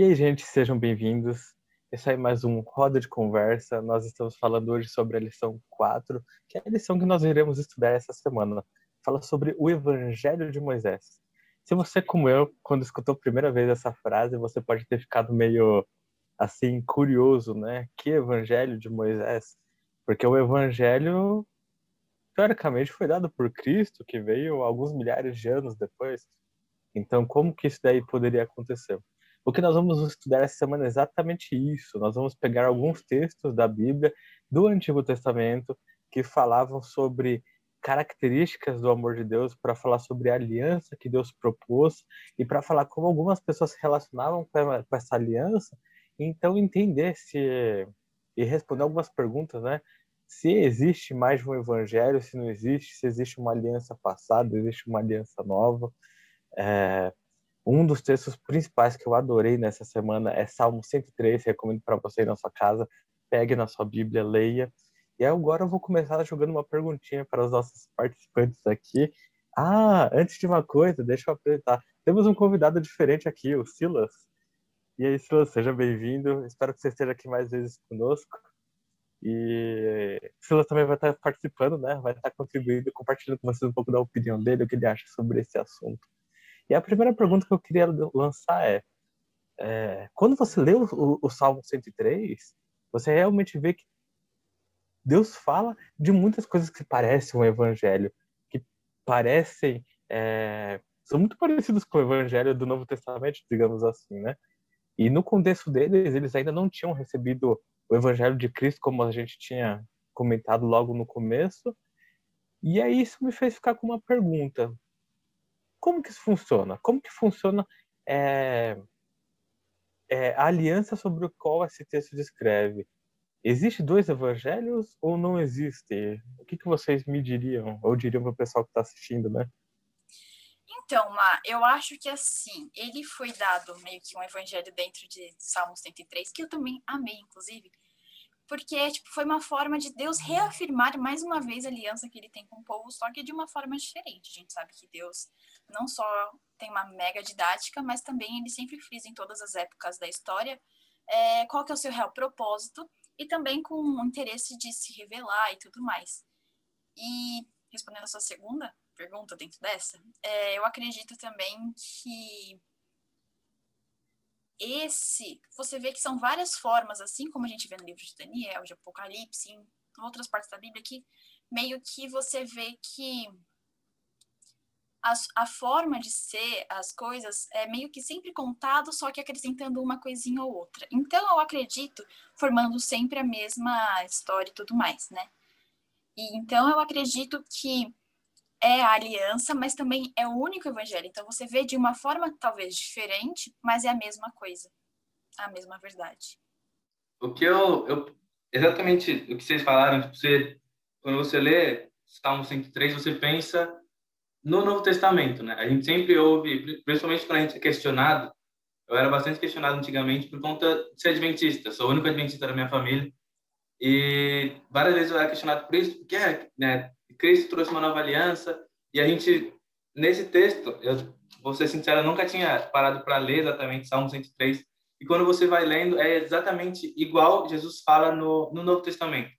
E aí, gente, sejam bem-vindos. Esse aí é mais um Roda de Conversa. Nós estamos falando hoje sobre a lição 4, que é a lição que nós iremos estudar essa semana. Fala sobre o Evangelho de Moisés. Se você, como eu, quando escutou a primeira vez essa frase, você pode ter ficado meio, assim, curioso, né? Que Evangelho de Moisés? Porque o Evangelho, teoricamente, foi dado por Cristo, que veio alguns milhares de anos depois. Então, como que isso daí poderia acontecer? O que nós vamos estudar essa semana é exatamente isso. Nós vamos pegar alguns textos da Bíblia, do Antigo Testamento, que falavam sobre características do amor de Deus, para falar sobre a aliança que Deus propôs e para falar como algumas pessoas se relacionavam com essa aliança, então entender se e responder algumas perguntas, né? Se existe mais um evangelho, se não existe, se existe uma aliança passada, existe uma aliança nova. É, um dos textos principais que eu adorei nessa semana é Salmo 103, recomendo para você ir na sua casa, pegue na sua Bíblia, leia. E agora eu vou começar jogando uma perguntinha para os nossos participantes aqui. Ah, antes de uma coisa, deixa eu apresentar. Temos um convidado diferente aqui, o Silas. E aí, Silas, seja bem-vindo. Espero que você esteja aqui mais vezes conosco. E o Silas também vai estar participando, né? Vai estar contribuindo, compartilhando com vocês um pouco da opinião dele, o que ele acha sobre esse assunto. E a primeira pergunta que eu queria lançar é, é quando você lê o, o, Salmo 103, você realmente vê que Deus fala de muitas coisas que parecem um evangelho, que parecem é, são muito parecidos com o evangelho do Novo Testamento, digamos assim, né? E no contexto deles, eles ainda não tinham recebido o evangelho de Cristo como a gente tinha comentado logo no começo. E aí isso me fez ficar com uma pergunta. Como que isso funciona? Como que funciona é, é, a aliança sobre o qual esse texto descreve? Existe dois evangelhos ou não existe? O que, que vocês me diriam, ou diriam para o pessoal que está assistindo, né? Então, Ma, eu acho que assim, ele foi dado meio que um evangelho dentro de Salmo 103, que eu também amei, inclusive, porque tipo, foi uma forma de Deus reafirmar mais uma vez a aliança que ele tem com o povo, só que de uma forma diferente. A gente sabe que Deus não só tem uma mega didática, mas também ele sempre frisa em todas as épocas da história é, qual que é o seu real propósito e também com o interesse de se revelar e tudo mais. E respondendo a sua segunda pergunta dentro dessa, é, eu acredito também que esse, você vê que são várias formas, assim como a gente vê no livro de Daniel, de Apocalipse, em outras partes da Bíblia, que meio que você vê que a, a forma de ser as coisas é meio que sempre contado, só que acrescentando uma coisinha ou outra. Então, eu acredito formando sempre a mesma história e tudo mais, né? E, então, eu acredito que é a aliança, mas também é o único evangelho. Então você vê de uma forma talvez diferente, mas é a mesma coisa, a mesma verdade. O que eu, eu exatamente o que vocês falaram, tipo, você quando você lê Salmo 103, você pensa no Novo Testamento, né? A gente sempre ouve, principalmente quando a gente é questionado, eu era bastante questionado antigamente por conta de ser adventista, sou o único adventista da minha família, e várias vezes eu era questionado por isso, porque é, né, Cristo trouxe uma nova aliança e a gente nesse texto, eu vou ser sincero, eu nunca tinha parado para ler exatamente Salmo 103. E quando você vai lendo, é exatamente igual Jesus fala no, no Novo Testamento.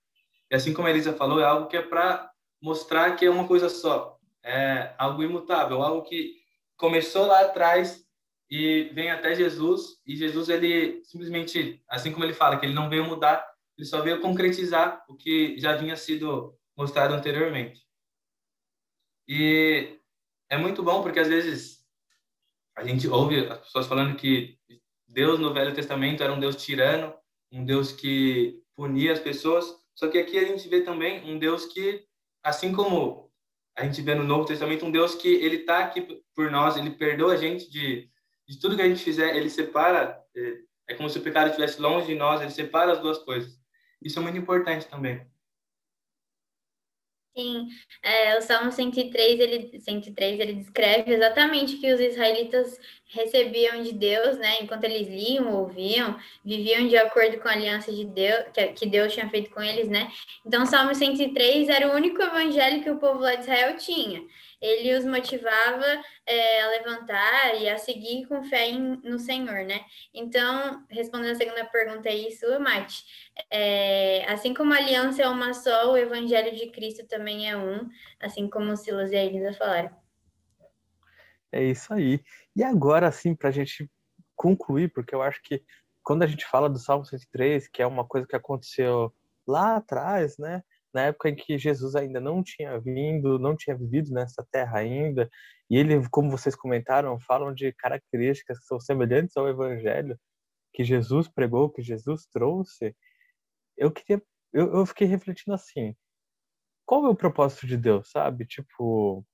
E assim como a Elisa falou, é algo que é para mostrar que é uma coisa só. É algo imutável, algo que começou lá atrás e vem até Jesus. E Jesus, ele simplesmente, assim como ele fala, que ele não veio mudar, ele só veio concretizar o que já vinha sido mostrado anteriormente. E é muito bom porque às vezes a gente ouve as pessoas falando que Deus no Velho Testamento era um Deus tirano, um Deus que punia as pessoas, só que aqui a gente vê também um Deus que, assim como a gente vê no Novo Testamento, um Deus que ele está aqui por nós, ele perdoa a gente de, de tudo que a gente fizer, ele separa, é, é como se o pecado estivesse longe de nós, ele separa as duas coisas. Isso é muito importante também. Sim, é, o Salmo 103 ele, 103, ele descreve exatamente que os israelitas recebiam de Deus, né? Enquanto eles liam, ouviam, viviam de acordo com a aliança de Deus, que Deus tinha feito com eles, né? Então, o Salmo 103 era o único evangelho que o povo lá de Israel tinha ele os motivava é, a levantar e a seguir com fé em, no Senhor, né? Então, respondendo a segunda pergunta aí, sua, Mate, é, assim como a aliança é uma só, o evangelho de Cristo também é um, assim como o Silas e a Elisa falaram. É isso aí. E agora, assim, para a gente concluir, porque eu acho que quando a gente fala do Salmo 103, que é uma coisa que aconteceu lá atrás, né? Na época em que Jesus ainda não tinha vindo, não tinha vivido nessa terra ainda, e ele, como vocês comentaram, falam de características que são semelhantes ao evangelho que Jesus pregou, que Jesus trouxe. Eu queria, eu, eu fiquei refletindo assim, qual é o propósito de Deus, sabe? Tipo,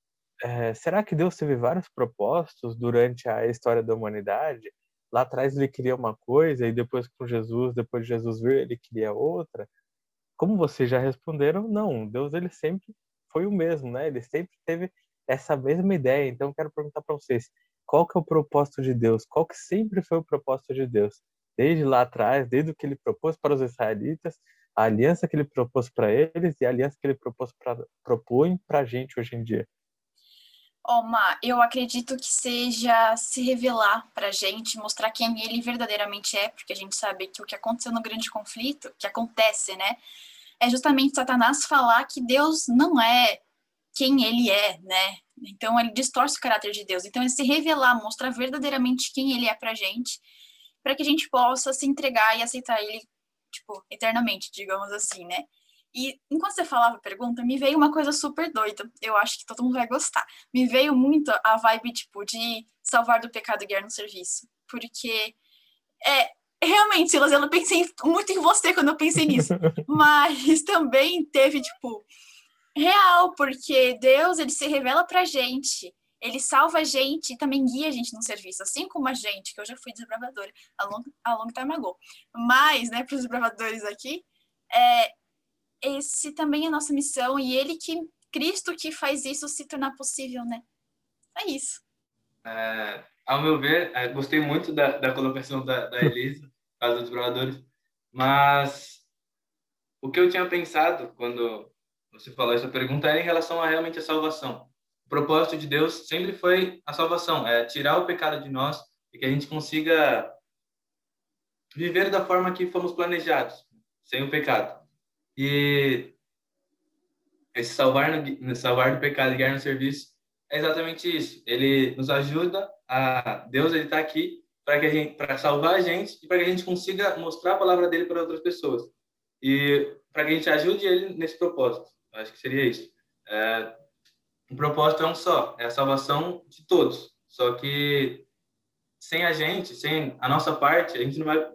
é, será que Deus teve vários propósitos durante a história da humanidade? Lá atrás ele queria uma coisa e depois com Jesus, depois de Jesus vir, ele queria outra como vocês já responderam, não, Deus ele sempre foi o mesmo, né? Ele sempre teve essa mesma ideia. Então, quero perguntar para vocês, qual que é o propósito de Deus? Qual que sempre foi o propósito de Deus? Desde lá atrás, desde o que ele propôs para os israelitas, a aliança que ele propôs para eles e a aliança que ele propôs pra, propõe para a gente hoje em dia. Oma, eu acredito que seja se revelar para a gente, mostrar quem ele verdadeiramente é, porque a gente sabe que o que aconteceu no grande conflito, que acontece, né, é justamente Satanás falar que Deus não é quem ele é, né? Então ele distorce o caráter de Deus. Então ele se revelar, mostrar verdadeiramente quem ele é pra gente, para que a gente possa se entregar e aceitar ele, tipo, eternamente, digamos assim, né? E enquanto você falava a pergunta, me veio uma coisa super doida. Eu acho que todo mundo vai gostar. Me veio muito a vibe, tipo, de salvar do pecado e guiar no serviço. Porque é, Realmente, Silas, eu não pensei muito em você quando eu pensei nisso. Mas também teve, tipo, real, porque Deus, ele se revela pra gente. Ele salva a gente e também guia a gente no serviço, assim como a gente, que eu já fui desbravadora a long, a long time ago. Mas, né, para os desbravadores aqui, é, esse também é a nossa missão e ele que, Cristo que faz isso se tornar possível, né? É isso. É, ao meu ver, é, gostei muito da, da colocação da, da Elisa, dos exploradores, mas o que eu tinha pensado quando você falou essa pergunta era em relação a realmente a salvação. O propósito de Deus sempre foi a salvação, é tirar o pecado de nós e que a gente consiga viver da forma que fomos planejados, sem o pecado. E esse salvar, no, salvar do pecado e guiar no serviço é exatamente isso. Ele nos ajuda a Deus ele está aqui para que a gente para salvar a gente e para que a gente consiga mostrar a palavra dele para outras pessoas e para que a gente ajude ele nesse propósito. Acho que seria isso. É, o propósito é um só, é a salvação de todos. Só que sem a gente, sem a nossa parte, a gente não vai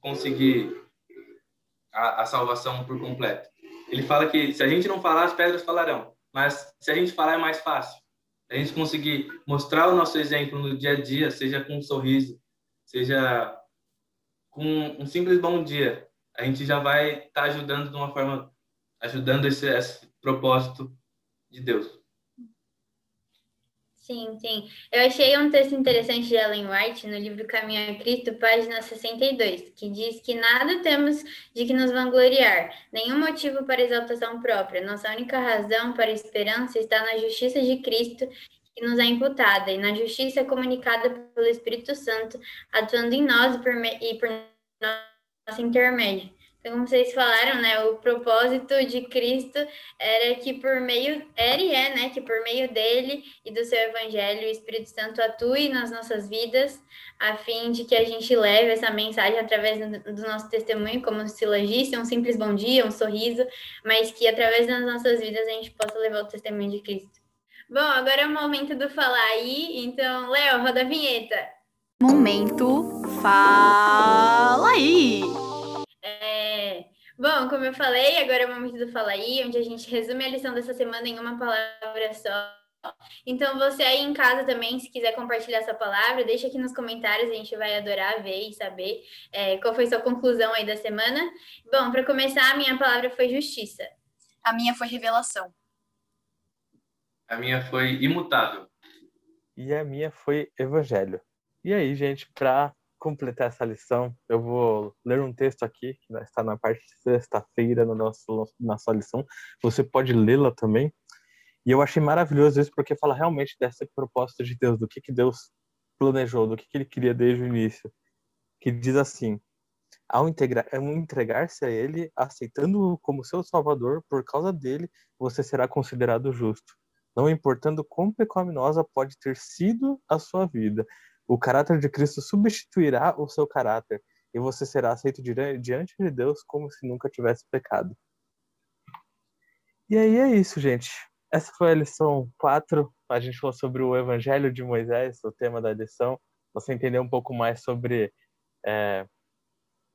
conseguir a, a salvação por completo. Ele fala que se a gente não falar, as pedras falarão. Mas se a gente falar, é mais fácil a gente conseguir mostrar o nosso exemplo no dia a dia, seja com um sorriso, seja com um simples bom dia, a gente já vai estar tá ajudando de uma forma, ajudando esse, esse propósito de Deus. Sim, sim. Eu achei um texto interessante de Ellen White no livro Caminho a Cristo, página 62, que diz que nada temos de que nos vangloriar, nenhum motivo para exaltação própria. Nossa única razão para esperança está na justiça de Cristo que nos é imputada e na justiça comunicada pelo Espírito Santo, atuando em nós e por, e por nosso intermédio. Então, como vocês falaram, né, o propósito de Cristo era que por meio, era e é, né, que por meio dele e do seu evangelho, o Espírito Santo atue nas nossas vidas, a fim de que a gente leve essa mensagem através do, nosso testemunho, como um silogista, um simples bom dia, um sorriso, mas que através das nossas vidas a gente possa levar o testemunho de Cristo. Bom, agora é o momento do falar aí, então, Léo, roda a vinheta. Momento Fala aí! Bom, como eu falei, agora é o momento do Fala aí, onde a gente resume a lição dessa semana em uma palavra só. Então, você aí em casa também, se quiser compartilhar sua palavra, deixa aqui nos comentários, a gente vai adorar ver e saber é, qual foi sua conclusão aí da semana. Bom, para começar, a minha palavra foi justiça. A minha foi revelação. A minha foi imutável. E a minha foi evangelho. E aí, gente, para completar essa lição, eu vou ler um texto aqui, que está na parte de sexta-feira na nossa, nossa lição. Você pode lê-la também. E eu achei maravilhoso isso, porque fala realmente dessa proposta de Deus, do que, que Deus planejou, do que, que ele queria desde o início. Que diz assim: ao entregar-se a Ele, aceitando-o como seu Salvador, por causa dele, você será considerado justo. Não importando quão pecaminosa pode ter sido a sua vida, o caráter de Cristo substituirá o seu caráter e você será aceito diante de Deus como se nunca tivesse pecado. E aí é isso, gente. Essa foi a lição 4. A gente falou sobre o Evangelho de Moisés, o tema da lição. Você entender um pouco mais sobre é,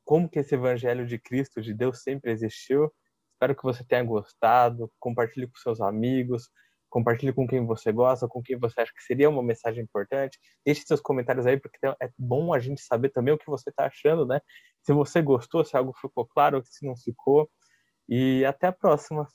como que esse Evangelho de Cristo, de Deus, sempre existiu. Espero que você tenha gostado. Compartilhe com seus amigos compartilhe com quem você gosta, com quem você acha que seria uma mensagem importante. Deixe seus comentários aí, porque é bom a gente saber também o que você está achando, né? Se você gostou, se algo ficou claro, se não ficou. E até a próxima.